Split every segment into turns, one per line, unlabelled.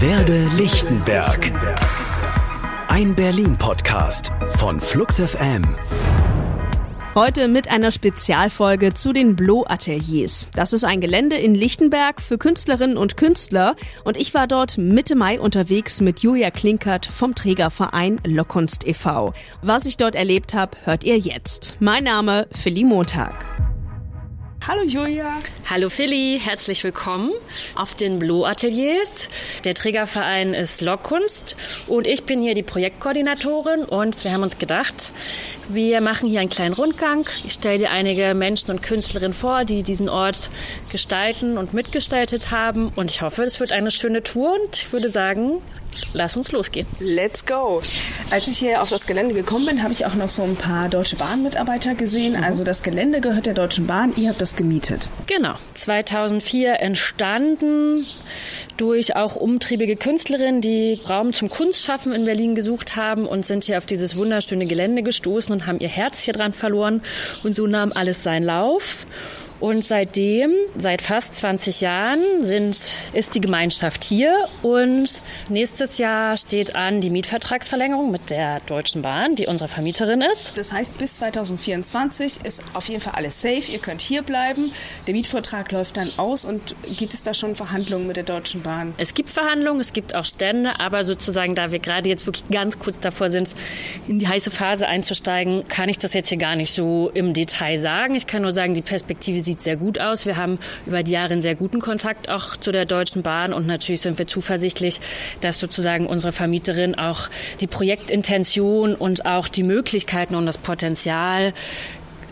Werde Lichtenberg. Ein Berlin-Podcast von Flux FM.
Heute mit einer Spezialfolge zu den Blow Ateliers. Das ist ein Gelände in Lichtenberg für Künstlerinnen und Künstler und ich war dort Mitte Mai unterwegs mit Julia Klinkert vom Trägerverein Lockkunst e.V. Was ich dort erlebt habe, hört ihr jetzt. Mein Name Philly Montag.
Hallo Julia.
Hallo Philly, herzlich willkommen auf den Blue Ateliers. Der Trägerverein ist Lockkunst und ich bin hier die Projektkoordinatorin und wir haben uns gedacht, wir machen hier einen kleinen Rundgang. Ich stelle dir einige Menschen und Künstlerinnen vor, die diesen Ort gestalten und mitgestaltet haben und ich hoffe, es wird eine schöne Tour und ich würde sagen, lass uns losgehen.
Let's go. Als ich hier auf das Gelände gekommen bin, habe ich auch noch so ein paar Deutsche Bahn-Mitarbeiter gesehen. Mhm. Also das Gelände gehört der Deutschen Bahn. Ihr habt das gemietet.
Genau. 2004 entstanden durch auch umtriebige Künstlerinnen, die Raum zum Kunstschaffen in Berlin gesucht haben und sind hier auf dieses wunderschöne Gelände gestoßen und haben ihr Herz hier dran verloren. Und so nahm alles seinen Lauf. Und seitdem, seit fast 20 Jahren, sind, ist die Gemeinschaft hier. Und nächstes Jahr steht an die Mietvertragsverlängerung mit der Deutschen Bahn, die unsere Vermieterin ist.
Das heißt, bis 2024 ist auf jeden Fall alles safe. Ihr könnt hier bleiben. Der Mietvertrag läuft dann aus. Und gibt es da schon Verhandlungen mit der Deutschen Bahn?
Es gibt Verhandlungen, es gibt auch Stände. Aber sozusagen, da wir gerade jetzt wirklich ganz kurz davor sind, in die heiße Phase einzusteigen, kann ich das jetzt hier gar nicht so im Detail sagen. Ich kann nur sagen, die Perspektive sieht sehr gut aus. Wir haben über die Jahre einen sehr guten Kontakt auch zu der Deutschen Bahn und natürlich sind wir zuversichtlich, dass sozusagen unsere Vermieterin auch die Projektintention und auch die Möglichkeiten und das Potenzial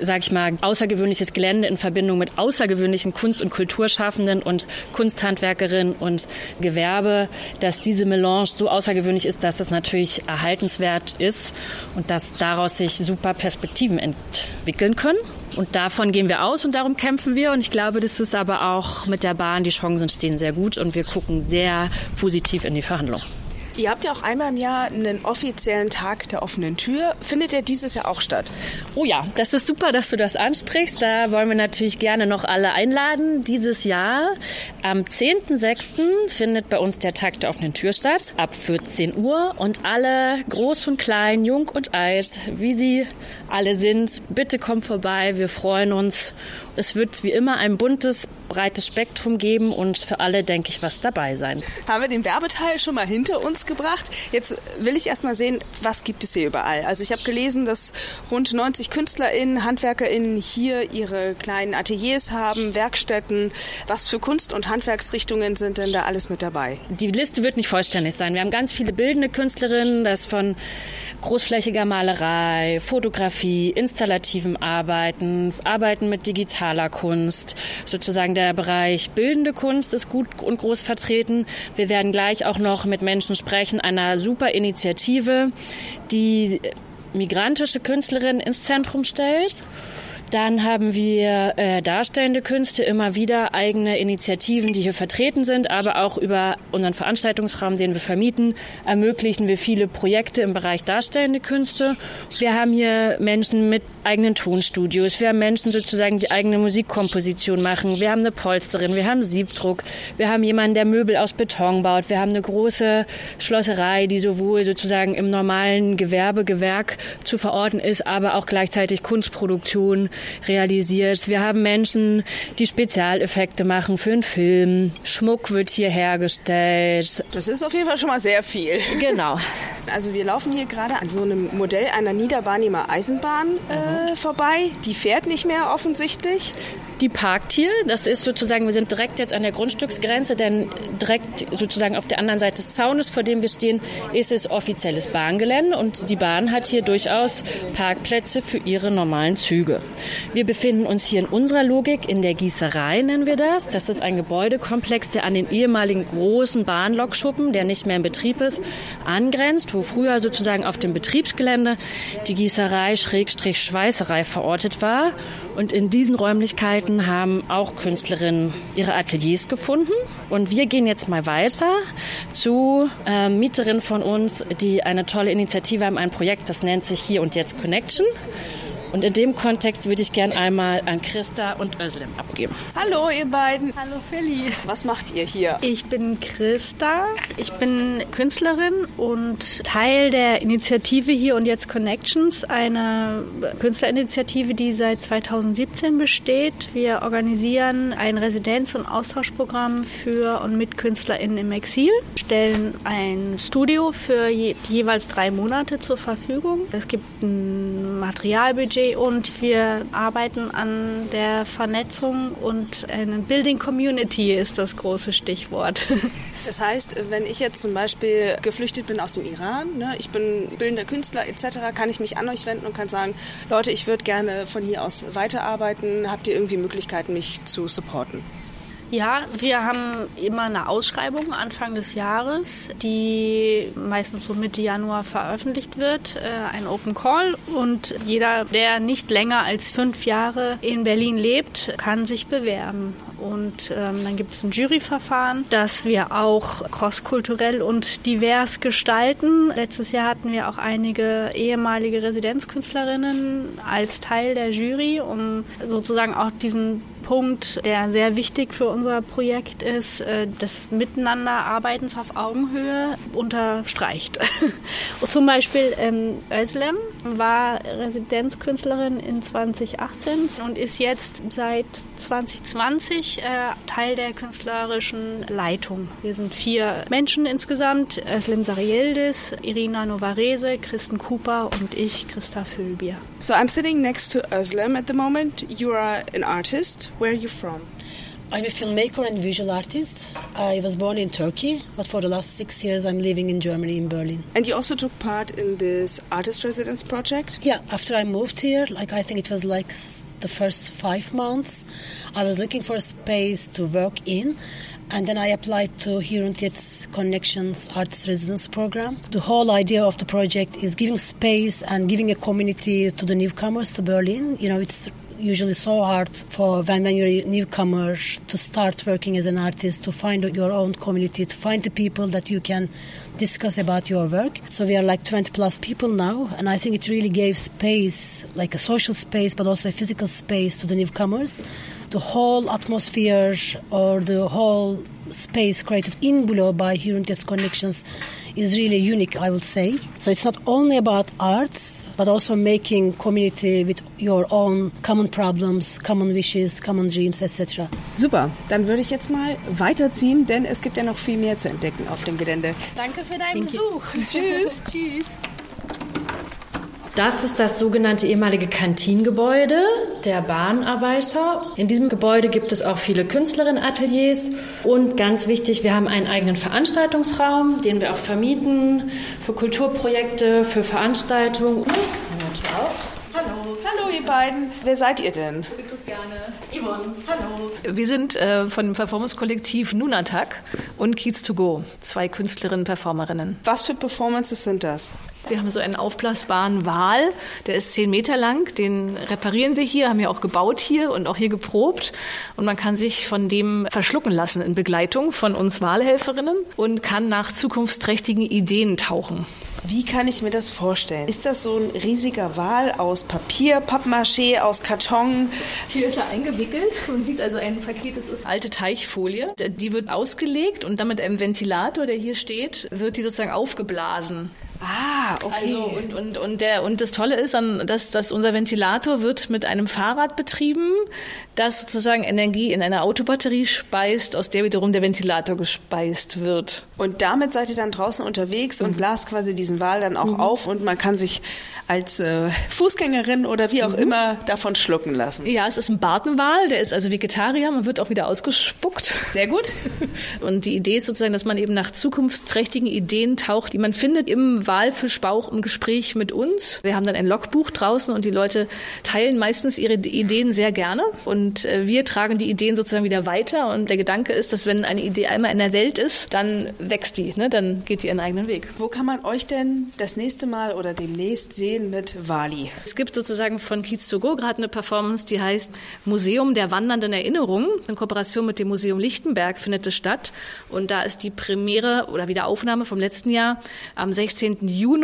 sage ich mal, außergewöhnliches Gelände in Verbindung mit außergewöhnlichen Kunst- und Kulturschaffenden und Kunsthandwerkerinnen und Gewerbe, dass diese Melange so außergewöhnlich ist, dass das natürlich erhaltenswert ist und dass daraus sich super Perspektiven entwickeln können. Und davon gehen wir aus und darum kämpfen wir. Und ich glaube, das ist aber auch mit der Bahn, die Chancen stehen sehr gut und wir gucken sehr positiv in die Verhandlungen.
Ihr habt ja auch einmal im Jahr einen offiziellen Tag der offenen Tür. Findet der dieses Jahr auch statt?
Oh ja, das ist super, dass du das ansprichst. Da wollen wir natürlich gerne noch alle einladen. Dieses Jahr am 10.06. findet bei uns der Tag der offenen Tür statt, ab 14 Uhr. Und alle, groß und klein, jung und alt, wie sie alle sind, bitte kommt vorbei. Wir freuen uns. Es wird wie immer ein buntes, breites Spektrum geben und für alle, denke ich, was dabei sein.
Haben wir den Werbeteil schon mal hinter uns gebracht? Jetzt will ich erst mal sehen, was gibt es hier überall. Also ich habe gelesen, dass rund 90 KünstlerInnen, HandwerkerInnen hier ihre kleinen Ateliers haben, Werkstätten. Was für Kunst- und Handwerksrichtungen sind denn da alles mit dabei?
Die Liste wird nicht vollständig sein. Wir haben ganz viele bildende Künstlerinnen, das von großflächiger Malerei, Fotografie, installativem Arbeiten, Arbeiten mit digitaler Kunst, sozusagen der Bereich bildende Kunst ist gut und groß vertreten. Wir werden gleich auch noch mit Menschen sprechen, einer super Initiative, die migrantische Künstlerinnen ins Zentrum stellt. Dann haben wir äh, darstellende Künste, immer wieder eigene Initiativen, die hier vertreten sind, aber auch über unseren Veranstaltungsraum, den wir vermieten, ermöglichen wir viele Projekte im Bereich darstellende Künste. Wir haben hier Menschen mit eigenen Tonstudios, wir haben Menschen sozusagen, die eigene Musikkomposition machen, wir haben eine Polsterin, wir haben Siebdruck, wir haben jemanden, der Möbel aus Beton baut, wir haben eine große Schlosserei, die sowohl sozusagen im normalen Gewerbegewerk zu verorten ist, aber auch gleichzeitig Kunstproduktion realisiert. Wir haben Menschen, die Spezialeffekte machen für einen Film. Schmuck wird hier hergestellt.
Das ist auf jeden Fall schon mal sehr viel.
Genau.
Also wir laufen hier gerade an so einem Modell einer Niederbarnimer Eisenbahn äh, vorbei. Die fährt nicht mehr offensichtlich.
Die parkt hier. Das ist sozusagen, wir sind direkt jetzt an der Grundstücksgrenze, denn direkt sozusagen auf der anderen Seite des Zaunes, vor dem wir stehen, ist es offizielles Bahngelände und die Bahn hat hier durchaus Parkplätze für ihre normalen Züge. Wir befinden uns hier in unserer Logik in der Gießerei, nennen wir das. Das ist ein Gebäudekomplex, der an den ehemaligen großen Bahnlokschuppen, der nicht mehr in Betrieb ist, angrenzt, wo früher sozusagen auf dem Betriebsgelände die Gießerei Schrägstrich Schweißerei verortet war. Und in diesen Räumlichkeiten haben auch Künstlerinnen ihre Ateliers gefunden. Und wir gehen jetzt mal weiter zu äh, Mieterinnen von uns, die eine tolle Initiative haben, ein Projekt, das nennt sich Hier und Jetzt Connection. Und in dem Kontext würde ich gern einmal an Christa und Özlem abgeben.
Hallo, ihr beiden.
Hallo, Feli.
Was macht ihr hier?
Ich bin Christa. Ich bin Künstlerin und Teil der Initiative Hier und Jetzt Connections, eine Künstlerinitiative, die seit 2017 besteht. Wir organisieren ein Residenz- und Austauschprogramm für und mit KünstlerInnen im Exil, stellen ein Studio für je, jeweils drei Monate zur Verfügung. Es gibt ein Materialbudget Budget und wir arbeiten an der Vernetzung und eine Building Community ist das große Stichwort.
Das heißt, wenn ich jetzt zum Beispiel geflüchtet bin aus dem Iran, ne, ich bin bildender Künstler etc., kann ich mich an euch wenden und kann sagen, Leute, ich würde gerne von hier aus weiterarbeiten. Habt ihr irgendwie Möglichkeiten, mich zu supporten?
Ja, wir haben immer eine Ausschreibung Anfang des Jahres, die meistens so Mitte Januar veröffentlicht wird, äh, ein Open Call. Und jeder, der nicht länger als fünf Jahre in Berlin lebt, kann sich bewerben. Und ähm, dann gibt es ein Juryverfahren, das wir auch crosskulturell und divers gestalten. Letztes Jahr hatten wir auch einige ehemalige Residenzkünstlerinnen als Teil der Jury, um sozusagen auch diesen Punkt, der sehr wichtig für unser Projekt ist, äh, das Miteinanderarbeitens auf Augenhöhe unterstreicht. Zum Beispiel ähm, Özlem war Residenzkünstlerin in 2018 und ist jetzt seit 2020 äh, Teil der künstlerischen Leitung. Wir sind vier Menschen insgesamt, Özlem Sarieldis, Irina Novarese, Kristen Cooper und ich, Christa Füllbier.
So I'm sitting next to Özlem at the moment. You are an artist. Where are you from?
I'm a filmmaker and visual artist. I was born in Turkey, but for the last six years I'm living in Germany, in Berlin.
And you also took part in this artist residence project?
Yeah, after I moved here, like I think it was like the first five months, I was looking for a space to work in. And then I applied to Jetzt Connections Artist Residence Program. The whole idea of the project is giving space and giving a community to the newcomers to Berlin. You know, it's usually so hard for when, when you're a newcomer to start working as an artist, to find your own community, to find the people that you can discuss about your work. So we are like 20 plus people now, and I think it really gave space, like a social space, but also a physical space to the newcomers. The whole atmosphere or the whole space created in Bulo by und Connections is really unique, I would say. So it's not only about arts, but also making community with your own common problems, common wishes, common dreams, etc.
Super, dann würde ich jetzt mal weiterziehen, denn es gibt ja noch viel mehr zu entdecken auf dem Gelände.
Danke für deinen Besuch.
Tschüss.
Tschüss.
Das ist das sogenannte ehemalige Kantingebäude der Bahnarbeiter. In diesem Gebäude gibt es auch viele Künstlerinnenateliers und ganz wichtig, wir haben einen eigenen Veranstaltungsraum, den wir auch vermieten für Kulturprojekte, für Veranstaltungen.
Hallo. Hallo ihr beiden. Wer seid ihr denn?
Yvonne. Hallo. Wir sind äh, von dem Performance-Kollektiv Nunatak und Kiez to Go. Zwei Künstlerinnen, Performerinnen.
Was für Performances sind das?
Wir haben so einen aufblasbaren Wal, der ist zehn Meter lang. Den reparieren wir hier, haben wir auch gebaut hier und auch hier geprobt. Und man kann sich von dem verschlucken lassen in Begleitung von uns Wahlhelferinnen und kann nach zukunftsträchtigen Ideen tauchen.
Wie kann ich mir das vorstellen? Ist das so ein riesiger Wal aus Papier, Pappmaché, aus Karton?
Hier ist er eingewickelt. Man sieht also ein Paket, das ist alte Teichfolie. Die wird ausgelegt und dann mit einem Ventilator, der hier steht, wird die sozusagen aufgeblasen.
Ah, okay.
Also und, und, und, der, und das Tolle ist dann, dass, dass unser Ventilator wird mit einem Fahrrad betrieben, das sozusagen Energie in eine Autobatterie speist, aus der wiederum der Ventilator gespeist wird.
Und damit seid ihr dann draußen unterwegs und blast quasi diesen Wal dann auch
Mhm.
auf und man kann sich als äh, Fußgängerin oder wie auch
Mhm.
immer davon schlucken lassen.
Ja, es ist ein Bartenwal, der ist also Vegetarier, man wird auch wieder ausgespuckt.
Sehr gut.
Und die Idee ist sozusagen, dass man eben nach zukunftsträchtigen Ideen taucht, die man findet im Walfischbauch im Gespräch mit uns. Wir haben dann ein Logbuch draußen und die Leute teilen meistens ihre Ideen sehr gerne. Und äh, wir tragen die Ideen sozusagen wieder weiter. Und der Gedanke ist, dass wenn eine Idee einmal in der Welt ist, dann wächst die, ne? dann geht die ihren eigenen Weg.
Wo kann man euch denn das nächste Mal oder demnächst sehen mit Wali?
Es gibt sozusagen von Kiez to Go gerade eine Performance, die heißt Museum der wandernden Erinnerungen. In Kooperation mit dem Museum Lichtenberg findet es statt. Und da ist die Premiere oder Wiederaufnahme vom letzten Jahr am 16. 10. Juni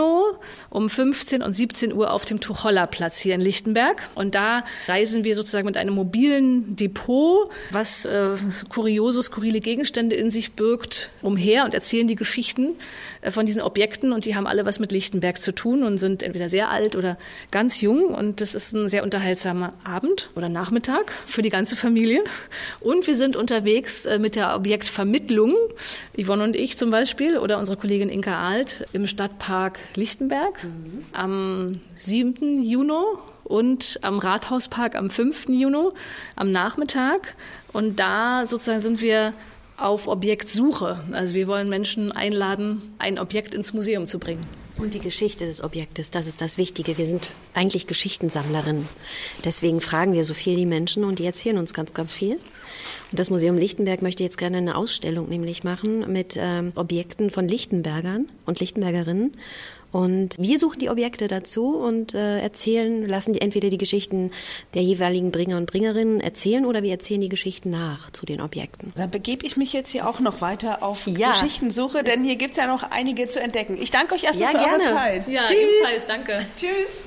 um 15 und 17 Uhr auf dem Tucholla-Platz hier in Lichtenberg. Und da reisen wir sozusagen mit einem mobilen Depot, was äh, kuriose, skurrile Gegenstände in sich birgt, umher und erzählen die Geschichten von diesen Objekten. Und die haben alle was mit Lichtenberg zu tun und sind entweder sehr alt oder ganz jung. Und das ist ein sehr unterhaltsamer Abend oder Nachmittag für die ganze Familie. Und wir sind unterwegs äh, mit der Objektvermittlung, Yvonne und ich zum Beispiel, oder unsere Kollegin Inka Alt im Stadtpark Lichtenberg mhm. am 7. Juni und am Rathauspark am 5. Juni am Nachmittag. Und da sozusagen sind wir auf Objektsuche. Also wir wollen Menschen einladen, ein Objekt ins Museum zu bringen.
Und die Geschichte des Objektes, das ist das Wichtige. Wir sind eigentlich Geschichtensammlerinnen. Deswegen fragen wir so viel die Menschen und die erzählen uns ganz, ganz viel. Und das Museum Lichtenberg möchte jetzt gerne eine Ausstellung nämlich machen mit ähm, Objekten von Lichtenbergern und Lichtenbergerinnen. Und wir suchen die Objekte dazu und äh, erzählen, lassen die entweder die Geschichten der jeweiligen Bringer und Bringerinnen erzählen oder wir erzählen die Geschichten nach zu den Objekten.
Dann begebe ich mich jetzt hier auch noch weiter auf ja. Geschichtensuche, denn hier gibt es ja noch einige zu entdecken. Ich danke euch erstmal ja, für gerne. eure Zeit.
Ja, Tschüss. ebenfalls, danke.
Tschüss.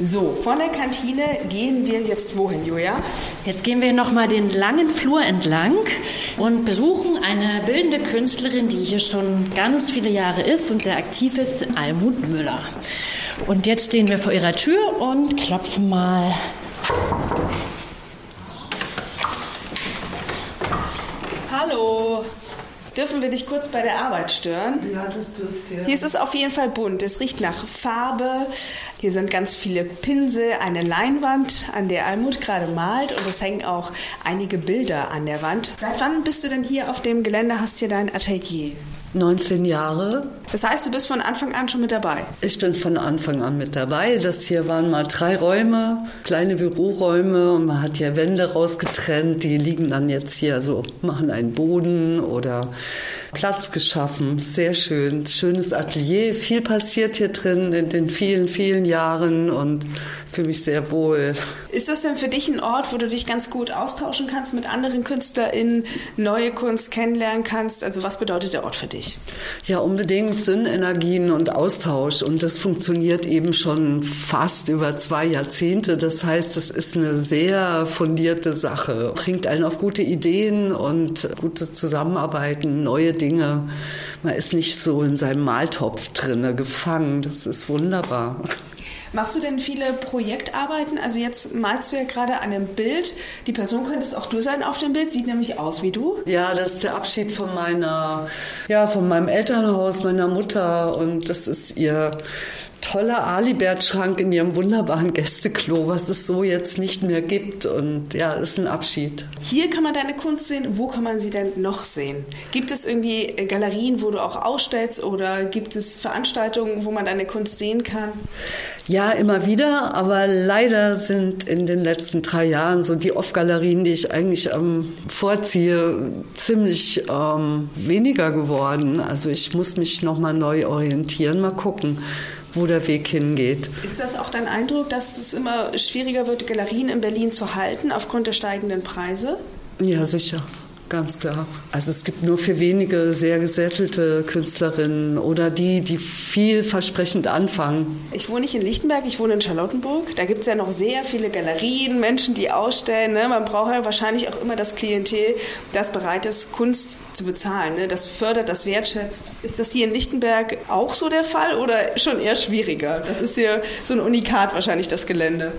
So, von der Kantine gehen wir jetzt wohin, Julia?
Jetzt gehen wir nochmal den langen Flur entlang und besuchen eine bildende Künstlerin, die hier schon ganz viele Jahre ist und sehr aktiv ist, Almut Müller. Und jetzt stehen wir vor ihrer Tür und klopfen mal.
Hallo. Dürfen wir dich kurz bei der Arbeit stören?
Ja, das dürft ihr.
Hier ist es auf jeden Fall bunt. Es riecht nach Farbe. Hier sind ganz viele Pinsel, eine Leinwand, an der Almut gerade malt und es hängen auch einige Bilder an der Wand. Seit wann bist du denn hier auf dem Gelände, hast hier dein Atelier?
19 Jahre.
Das heißt, du bist von Anfang an schon mit dabei?
Ich bin von Anfang an mit dabei. Das hier waren mal drei Räume, kleine Büroräume und man hat hier Wände rausgetrennt. Die liegen dann jetzt hier so, machen einen Boden oder Platz geschaffen. Sehr schön. Schönes Atelier. Viel passiert hier drin in den vielen, vielen Jahren und fühle mich sehr wohl.
Ist das denn für dich ein Ort, wo du dich ganz gut austauschen kannst mit anderen KünstlerInnen, neue Kunst kennenlernen kannst? Also was bedeutet der Ort für dich?
Ja, unbedingt Sünnenergien und Austausch. Und das funktioniert eben schon fast über zwei Jahrzehnte. Das heißt, es ist eine sehr fundierte Sache. Bringt einen auf gute Ideen und gute Zusammenarbeiten, neue Dinge. Man ist nicht so in seinem Maltopf drinne gefangen. Das ist wunderbar.
Machst du denn viele Projektarbeiten? Also jetzt malst du ja gerade an einem Bild. Die Person könntest auch du sein auf dem Bild, sieht nämlich aus wie du.
Ja, das ist der Abschied von meiner, ja, von meinem Elternhaus, meiner Mutter und das ist ihr toller Alibert-Schrank in ihrem wunderbaren Gästeklo, was es so jetzt nicht mehr gibt. Und ja, ist ein Abschied.
Hier kann man deine Kunst sehen. Wo kann man sie denn noch sehen? Gibt es irgendwie Galerien, wo du auch ausstellst oder gibt es Veranstaltungen, wo man deine Kunst sehen kann?
Ja, immer wieder, aber leider sind in den letzten drei Jahren so die Off-Galerien, die ich eigentlich ähm, vorziehe, ziemlich ähm, weniger geworden. Also ich muss mich nochmal neu orientieren, mal gucken wo der Weg hingeht.
Ist das auch dein Eindruck, dass es immer schwieriger wird, Galerien in Berlin zu halten aufgrund der steigenden Preise?
Ja, sicher. Ganz klar. Also es gibt nur für wenige sehr gesättelte Künstlerinnen oder die, die vielversprechend anfangen.
Ich wohne nicht in Lichtenberg, ich wohne in Charlottenburg. Da gibt es ja noch sehr viele Galerien, Menschen, die ausstellen. Ne? Man braucht ja wahrscheinlich auch immer das Klientel, das bereit ist, Kunst zu bezahlen. Ne? Das fördert, das wertschätzt. Ist das hier in Lichtenberg auch so der Fall oder schon eher schwieriger? Das ist hier so ein Unikat wahrscheinlich, das Gelände.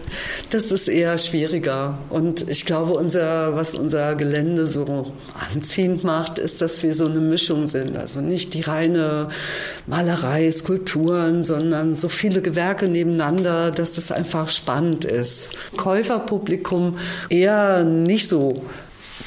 Das ist eher schwieriger. Und ich glaube, unser, was unser Gelände so anziehend macht, ist, dass wir so eine Mischung sind. Also nicht die reine Malerei, Skulpturen, sondern so viele Gewerke nebeneinander, dass es einfach spannend ist. Käuferpublikum eher nicht so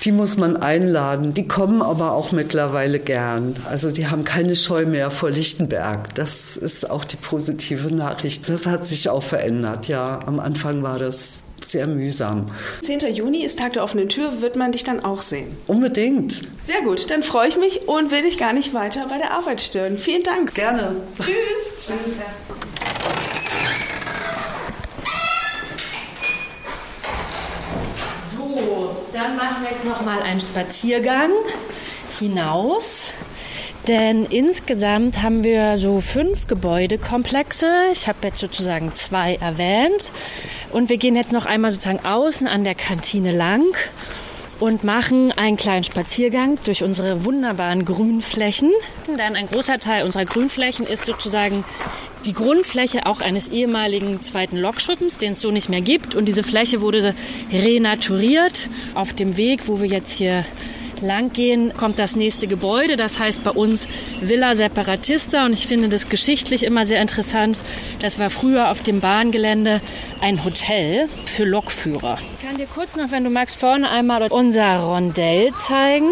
die muss man einladen. Die kommen aber auch mittlerweile gern. Also die haben keine Scheu mehr vor Lichtenberg. Das ist auch die positive Nachricht. Das hat sich auch verändert. Ja, am Anfang war das sehr mühsam.
10. Juni ist Tag der offenen Tür, wird man dich dann auch sehen?
Unbedingt.
Sehr gut, dann freue ich mich und will dich gar nicht weiter bei der Arbeit stören. Vielen Dank.
Gerne.
Tschüss. Tschüss.
So, dann machen wir jetzt noch mal einen Spaziergang hinaus Denn insgesamt haben wir so fünf Gebäudekomplexe. Ich habe jetzt sozusagen zwei erwähnt. Und wir gehen jetzt noch einmal sozusagen außen an der Kantine lang und machen einen kleinen Spaziergang durch unsere wunderbaren Grünflächen. Dann ein großer Teil unserer Grünflächen ist sozusagen die Grundfläche auch eines ehemaligen zweiten Lokschuppens, den es so nicht mehr gibt. Und diese Fläche wurde renaturiert auf dem Weg, wo wir jetzt hier lang gehen, kommt das nächste Gebäude. Das heißt bei uns Villa Separatista. Und ich finde das geschichtlich immer sehr interessant. Das war früher auf dem Bahngelände ein Hotel für Lokführer. Ich kann dir kurz noch, wenn du magst, vorne einmal unser Rondell zeigen.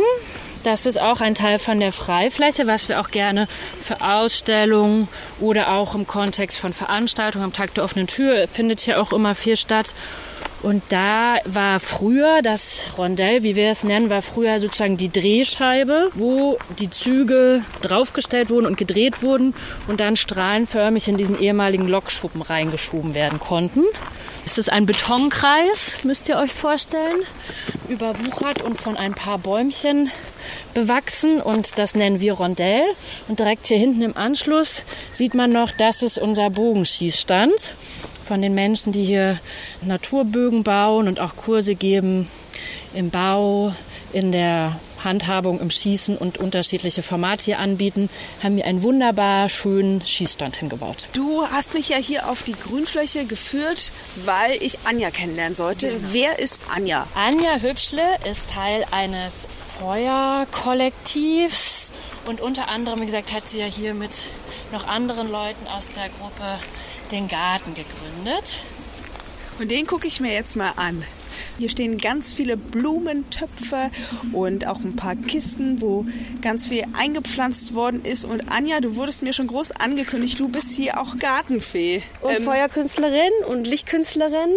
Das ist auch ein Teil von der Freifläche, was wir auch gerne für Ausstellungen oder auch im Kontext von Veranstaltungen am Tag der offenen Tür findet hier auch immer viel statt. Und da war früher das Rondell, wie wir es nennen, war früher sozusagen die Drehscheibe, wo die Züge draufgestellt wurden und gedreht wurden und dann strahlenförmig in diesen ehemaligen Lokschuppen reingeschoben werden konnten. Es ist ein Betonkreis, müsst ihr euch vorstellen, überwuchert und von ein paar Bäumchen bewachsen und das nennen wir Rondell. Und direkt hier hinten im Anschluss sieht man noch, das ist unser Bogenschießstand von den Menschen, die hier Naturbögen bauen und auch Kurse geben im Bau, in der Handhabung im Schießen und unterschiedliche Formate hier anbieten, haben wir einen wunderbar schönen Schießstand hingebaut.
Du hast mich ja hier auf die Grünfläche geführt, weil ich Anja kennenlernen sollte. Genau. Wer ist Anja?
Anja Hübschle ist Teil eines Feuerkollektivs und unter anderem, wie gesagt, hat sie ja hier mit noch anderen Leuten aus der Gruppe den Garten gegründet.
Und den gucke ich mir jetzt mal an. Hier stehen ganz viele Blumentöpfe und auch ein paar Kisten, wo ganz viel eingepflanzt worden ist. Und Anja, du wurdest mir schon groß angekündigt, du bist hier auch Gartenfee.
Und ähm, Feuerkünstlerin und Lichtkünstlerin.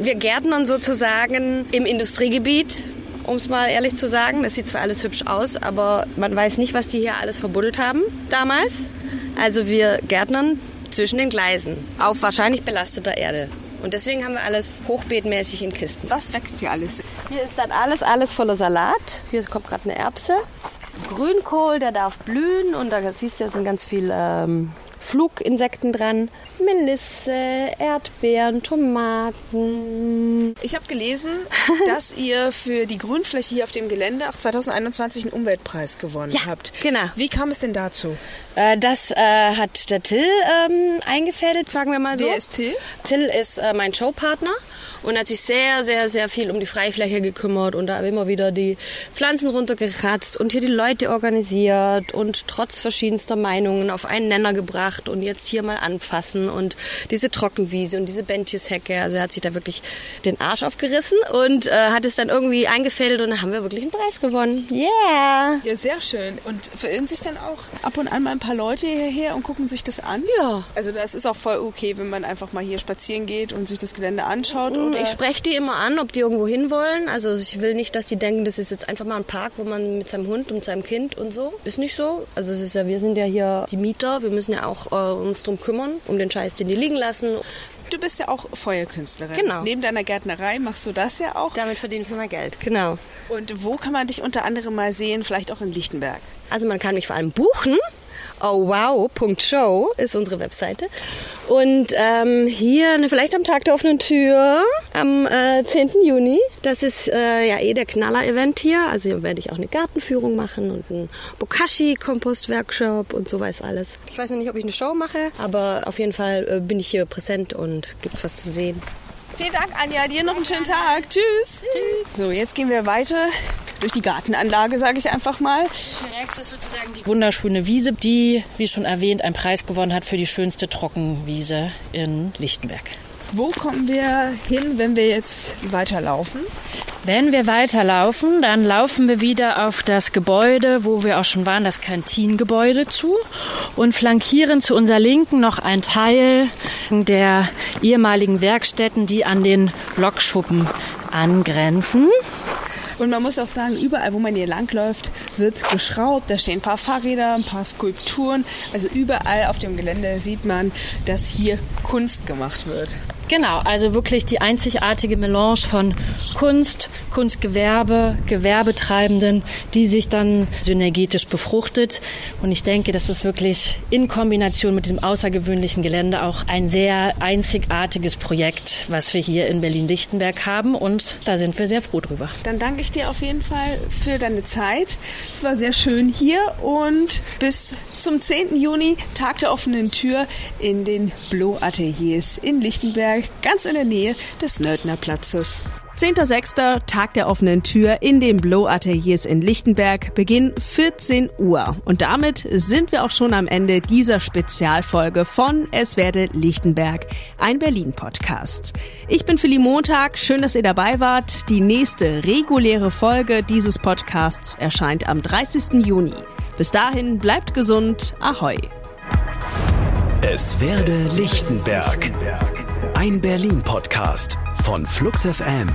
Wir gärtnern sozusagen im Industriegebiet um es mal ehrlich zu sagen. Das sieht zwar alles hübsch aus, aber man weiß nicht, was die hier alles verbuddelt haben damals. Also wir gärtnern zwischen den Gleisen auf wahrscheinlich belasteter Erde. Und deswegen haben wir alles hochbeetmäßig in Kisten.
Was wächst hier alles?
Hier ist dann alles, alles voller Salat. Hier kommt gerade eine Erbse. Grünkohl, der darf blühen und da siehst du, da sind ganz viele ähm, Fluginsekten dran. Melisse, Erdbeeren, Tomaten.
Ich habe gelesen, dass ihr für die Grünfläche hier auf dem Gelände auch 2021 einen Umweltpreis gewonnen
ja,
habt.
Genau.
Wie kam es denn dazu?
Äh, das äh, hat der Till ähm, eingefädelt, sagen wir mal so.
Wer ist Till?
Till ist äh, mein Showpartner und hat sich sehr, sehr, sehr viel um die Freifläche gekümmert und da immer wieder die Pflanzen runtergekratzt und hier die Leute organisiert und trotz verschiedenster Meinungen auf einen Nenner gebracht und jetzt hier mal anfassen und diese Trockenwiese und diese Bentjeshecke. Also er hat sich da wirklich den Arsch aufgerissen und äh, hat es dann irgendwie eingefädelt und dann haben wir wirklich einen Preis gewonnen. Yeah!
Ja, sehr schön. Und verirren sich dann auch ab und an mal ein paar Leute hierher und gucken sich das an?
Ja.
Also das ist auch voll okay, wenn man einfach mal hier spazieren geht und sich das Gelände anschaut.
Und oder? Ich spreche die immer an, ob die irgendwo hin wollen. Also ich will nicht, dass die denken, das ist jetzt einfach mal ein Park, wo man mit seinem Hund und seinem Kind und so. Ist nicht so. Also es ist ja, wir sind ja hier die Mieter. Wir müssen ja auch äh, uns drum kümmern, um den Scheiß, den die liegen lassen.
Du bist ja auch Feuerkünstlerin.
Genau.
Neben deiner Gärtnerei machst du das ja auch.
Damit verdiene ich mir mal Geld, genau.
Und wo kann man dich unter anderem mal sehen? Vielleicht auch in Lichtenberg.
Also man kann mich vor allem buchen ohwow.show ist unsere Webseite. Und ähm, hier eine, vielleicht am Tag der offenen Tür am äh, 10. Juni. Das ist äh, ja eh der Knaller-Event hier. Also hier werde ich auch eine Gartenführung machen und einen Bokashi-Kompostworkshop und so weiß alles. Ich weiß noch nicht, ob ich eine Show mache, aber auf jeden Fall äh, bin ich hier präsent und gibt was zu sehen.
Vielen Dank, Anja. Dir noch einen schönen Tag. Tschüss. Tschüss. So, jetzt gehen wir weiter durch die Gartenanlage, sage ich einfach mal.
Hier rechts ist sozusagen die wunderschöne Wiese, die, wie schon erwähnt, einen Preis gewonnen hat für die schönste Trockenwiese in Lichtenberg.
Wo kommen wir hin, wenn wir jetzt weiterlaufen?
Wenn wir weiterlaufen, dann laufen wir wieder auf das Gebäude, wo wir auch schon waren, das Kantingebäude zu und flankieren zu unserer Linken noch ein Teil der ehemaligen Werkstätten, die an den Lokschuppen angrenzen.
Und man muss auch sagen, überall, wo man hier langläuft, wird geschraubt. Da stehen ein paar Fahrräder, ein paar Skulpturen. Also überall auf dem Gelände sieht man, dass hier Kunst gemacht wird.
Genau, also wirklich die einzigartige Melange von Kunst, Kunstgewerbe, Gewerbetreibenden, die sich dann synergetisch befruchtet. Und ich denke, das ist wirklich in Kombination mit diesem außergewöhnlichen Gelände auch ein sehr einzigartiges Projekt, was wir hier in Berlin-Lichtenberg haben. Und da sind wir sehr froh drüber.
Dann danke ich dir auf jeden Fall für deine Zeit. Es war sehr schön hier und bis zum 10. Juni, Tag der offenen Tür in den Blow Ateliers in Lichtenberg, ganz in der Nähe des Nördner Platzes.
10.06. Tag der offenen Tür in den Blow Ateliers in Lichtenberg, Beginn 14 Uhr. Und damit sind wir auch schon am Ende dieser Spezialfolge von Es werde Lichtenberg, ein Berlin-Podcast. Ich bin Philly Montag, schön, dass ihr dabei wart. Die nächste reguläre Folge dieses Podcasts erscheint am 30. Juni. Bis dahin bleibt gesund, ahoi.
Es werde Lichtenberg. Ein Berlin-Podcast von Flux FM.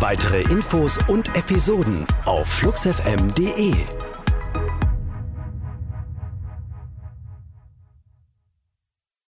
Weitere Infos und Episoden auf fluxfm.de.